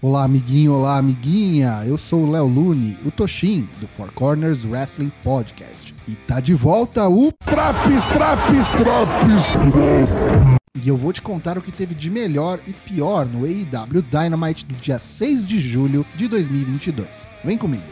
Olá, amiguinho, olá, amiguinha. Eu sou o Léo Lune, o Toshin, do Four Corners Wrestling Podcast. E tá de volta o Traps, traps, traps, E eu vou te contar o que teve de melhor e pior no AEW Dynamite do dia 6 de julho de 2022. Vem comigo.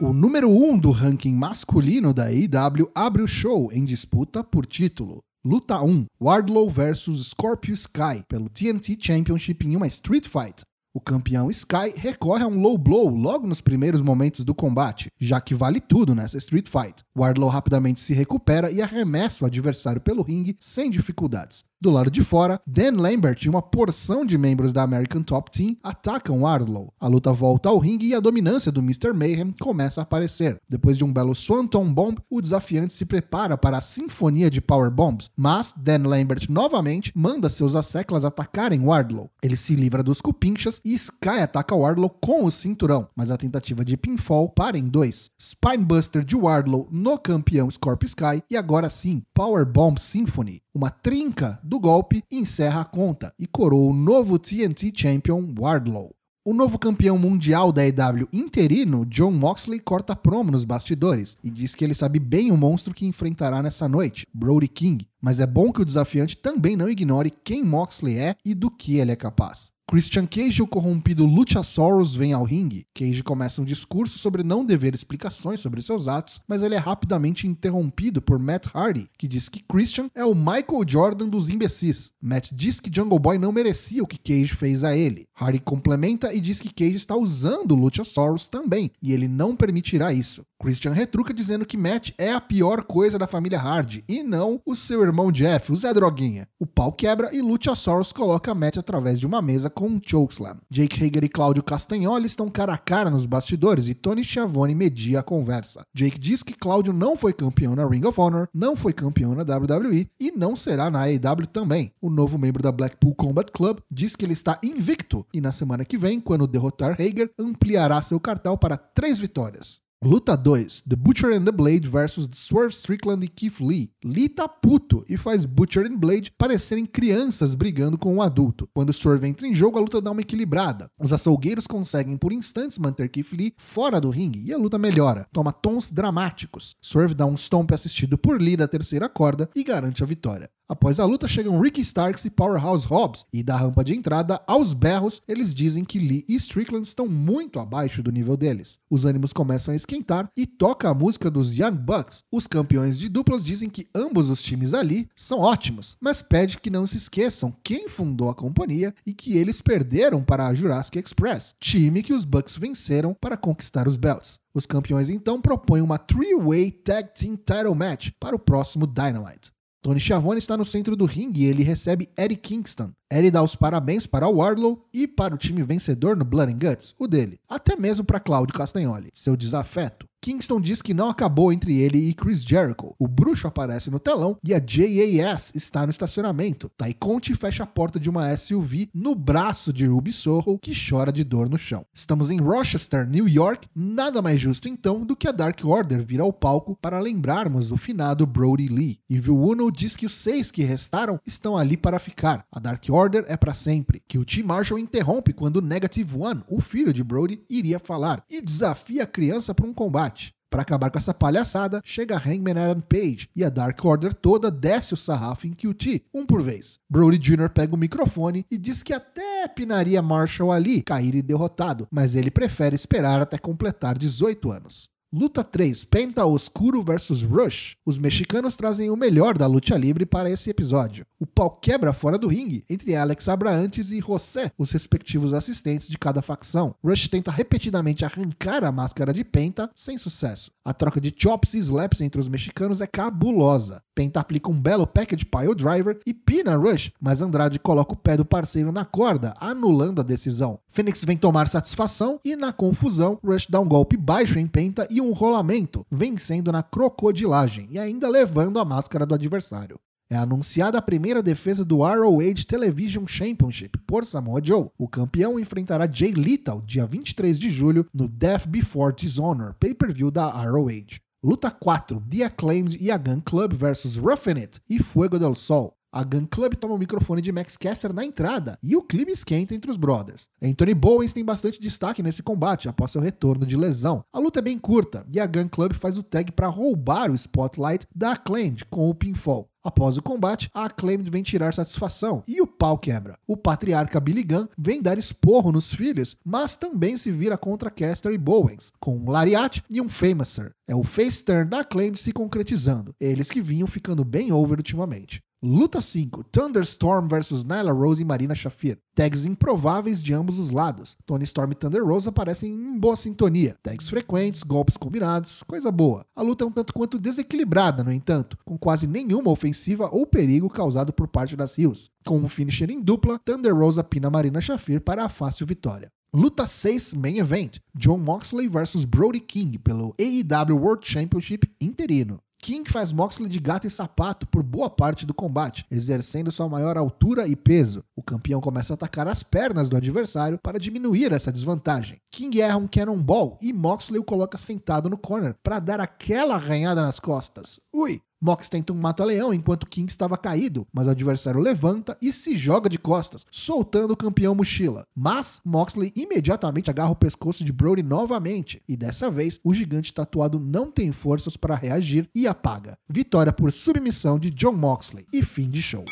O número 1 um do ranking masculino da AEW abre o show em disputa por título. Luta 1: Wardlow vs Scorpio Sky pelo TNT Championship em uma Street Fight. O campeão Sky recorre a um low blow logo nos primeiros momentos do combate, já que vale tudo nessa Street Fight. Wardlow rapidamente se recupera e arremessa o adversário pelo ringue sem dificuldades. Do lado de fora, Dan Lambert e uma porção de membros da American Top Team atacam Wardlow. A luta volta ao ringue e a dominância do Mr. Mayhem começa a aparecer. Depois de um belo Swanton Bomb, o desafiante se prepara para a sinfonia de Power Bombs, mas Dan Lambert novamente manda seus asseclas atacarem Wardlow. Ele se livra dos cupinchas e Sky ataca Wardlow com o cinturão, mas a tentativa de pinfall para em dois. Spinebuster de Wardlow no campeão Scorpio Sky e agora sim, Power Bomb Symphony. Uma trinca do golpe encerra a conta e coroa o novo TNT Champion Wardlow. O novo campeão mundial da EW interino, John Moxley, corta promo nos bastidores e diz que ele sabe bem o monstro que enfrentará nessa noite, Brody King, mas é bom que o desafiante também não ignore quem Moxley é e do que ele é capaz. Christian Cage e o corrompido Luchasaurus vêm ao ringue. Cage começa um discurso sobre não dever explicações sobre seus atos, mas ele é rapidamente interrompido por Matt Hardy, que diz que Christian é o Michael Jordan dos imbecis. Matt diz que Jungle Boy não merecia o que Cage fez a ele. Hardy complementa e diz que Cage está usando o Luchasaurus também, e ele não permitirá isso. Christian retruca dizendo que Matt é a pior coisa da família Hardy e não o seu irmão Jeff, o Zé Droguinha. O pau quebra e Luchasaurus coloca Matt através de uma mesa com um chokeslam. Jake Hager e Claudio Castagnoli estão cara a cara nos bastidores e Tony Schiavone media a conversa. Jake diz que Claudio não foi campeão na Ring of Honor, não foi campeão na WWE e não será na AEW também. O novo membro da Blackpool Combat Club diz que ele está invicto e na semana que vem, quando derrotar Hager, ampliará seu cartel para três vitórias. Luta 2: The Butcher and the Blade versus Swerve Strickland e Keith Lee. Lee tá puto e faz Butcher and Blade parecerem crianças brigando com um adulto. Quando Swerve entra em jogo, a luta dá uma equilibrada. Os açougueiros conseguem por instantes manter Keith Lee fora do ringue e a luta melhora. Toma tons dramáticos. Swerve dá um stomp assistido por Lee da terceira corda e garante a vitória. Após a luta, chegam Ricky Starks e Powerhouse Hobbs, e da rampa de entrada, aos berros, eles dizem que Lee e Strickland estão muito abaixo do nível deles. Os ânimos começam a esquentar e toca a música dos Young Bucks. Os campeões de duplas dizem que ambos os times ali são ótimos, mas pede que não se esqueçam quem fundou a companhia e que eles perderam para a Jurassic Express, time que os Bucks venceram para conquistar os belts. Os campeões então propõem uma three-way tag team title match para o próximo Dynamite. Tony Schiavone está no centro do ringue e ele recebe Eddie Kingston. Eddie dá os parabéns para o Wardlow e para o time vencedor no Blood and Guts, o dele. Até mesmo para Claudio Castagnoli, seu desafeto. Kingston diz que não acabou entre ele e Chris Jericho. O bruxo aparece no telão e a JAS está no estacionamento. Tai Conti fecha a porta de uma SUV no braço de Ruby Soho, que chora de dor no chão. Estamos em Rochester, New York. Nada mais justo então do que a Dark Order vir ao palco para lembrarmos o finado Brody Lee. Evil Uno diz que os seis que restaram estão ali para ficar. A Dark é para sempre. Que o T. Marshall interrompe quando Negative One, o filho de Brody, iria falar e desafia a criança para um combate. Para acabar com essa palhaçada, chega Hangman Adam Page e a Dark Order toda desce o sarrafo em QT, um por vez. Brody Jr. pega o microfone e diz que até pinaria Marshall ali, cair e derrotado, mas ele prefere esperar até completar 18 anos. Luta 3: Penta Oscuro vs Rush. Os mexicanos trazem o melhor da luta livre para esse episódio. O pau quebra fora do ringue entre Alex Abraantes e José, os respectivos assistentes de cada facção. Rush tenta repetidamente arrancar a máscara de Penta, sem sucesso. A troca de chops e slaps entre os mexicanos é cabulosa. Penta aplica um belo package pile driver e pina Rush, mas Andrade coloca o pé do parceiro na corda, anulando a decisão. Phoenix vem tomar satisfação e, na confusão, Rush dá um golpe baixo em Penta e um rolamento, vencendo na crocodilagem e ainda levando a máscara do adversário. É anunciada a primeira defesa do ROH Television Championship por Samoa Joe. O campeão enfrentará Jay Lethal dia 23 de julho no Death Before Dishonor, pay-per-view da ROH. Luta 4, The Acclaimed e a Gun Club vs Roughing It e Fuego del Sol. A Gun Club toma o microfone de Max Caster na entrada e o clima esquenta entre os brothers. Anthony Bowens tem bastante destaque nesse combate após seu retorno de lesão. A luta é bem curta e a Gun Club faz o tag para roubar o spotlight da Acclaimed com o pinfall. Após o combate, a Acclaimed vem tirar satisfação e o pau quebra. O patriarca Billy Gunn vem dar esporro nos filhos, mas também se vira contra Caster e Bowens, com um lariat e um Famouser. É o face turn da Acclaimed se concretizando, eles que vinham ficando bem over ultimamente. Luta 5: Thunderstorm vs Nyla Rose e Marina Shafir. Tags improváveis de ambos os lados. Tony Storm e Thunder Rose aparecem em boa sintonia. Tags frequentes, golpes combinados, coisa boa. A luta é um tanto quanto desequilibrada, no entanto, com quase nenhuma ofensiva ou perigo causado por parte das Hills. Com um finisher em dupla, Thunder Rose apina Marina Shafir para a fácil vitória. Luta 6 Main Event: John Moxley vs Brody King pelo AEW World Championship interino. King faz Moxley de gato e sapato por boa parte do combate, exercendo sua maior altura e peso. O campeão começa a atacar as pernas do adversário para diminuir essa desvantagem. King erra um cannonball e Moxley o coloca sentado no corner para dar aquela arranhada nas costas. Ui! Mox tenta um mata-leão enquanto King estava caído, mas o adversário levanta e se joga de costas, soltando o campeão mochila. Mas Moxley imediatamente agarra o pescoço de Brody novamente, e dessa vez o gigante tatuado não tem forças para reagir e apaga. Vitória por submissão de John Moxley e fim de show.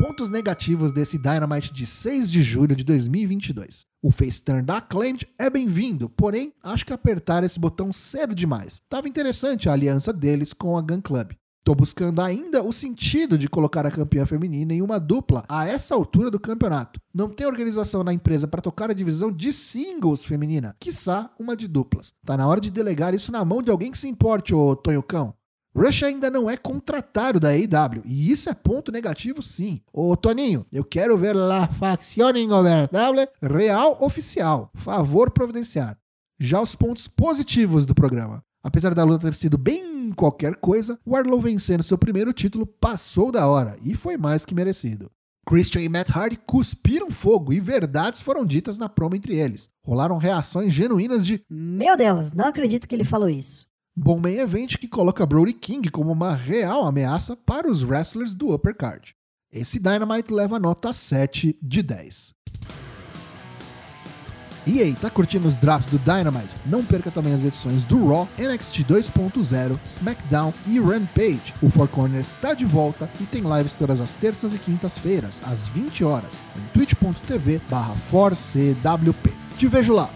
Pontos negativos desse Dynamite de 6 de julho de 2022. O face turn da Acclaimed é bem-vindo, porém acho que apertar esse botão cedo demais. Tava interessante a aliança deles com a Gun Club. Tô buscando ainda o sentido de colocar a campeã feminina em uma dupla a essa altura do campeonato. Não tem organização na empresa para tocar a divisão de singles feminina, quiçá uma de duplas. Tá na hora de delegar isso na mão de alguém que se importe, ô Tonho Cão. Rush ainda não é contratado da AEW, e isso é ponto negativo sim. Ô Toninho, eu quero ver la facción ingobernable real oficial. Favor providenciar. Já os pontos positivos do programa. Apesar da luta ter sido bem qualquer coisa, o Arlow vencendo seu primeiro título passou da hora e foi mais que merecido. Christian e Matt Hardy cuspiram fogo e verdades foram ditas na promo entre eles. Rolaram reações genuínas de Meu Deus, não acredito que ele falou isso. Bom main event que coloca Brody King como uma real ameaça para os wrestlers do upper card. Esse Dynamite leva nota 7 de 10. E aí, tá curtindo os drops do Dynamite? Não perca também as edições do Raw, NXT 2.0, SmackDown e Rampage. O Four Corners está de volta e tem lives todas as terças e quintas-feiras, às 20 horas, em twitch.tv/4cwp. Te vejo lá!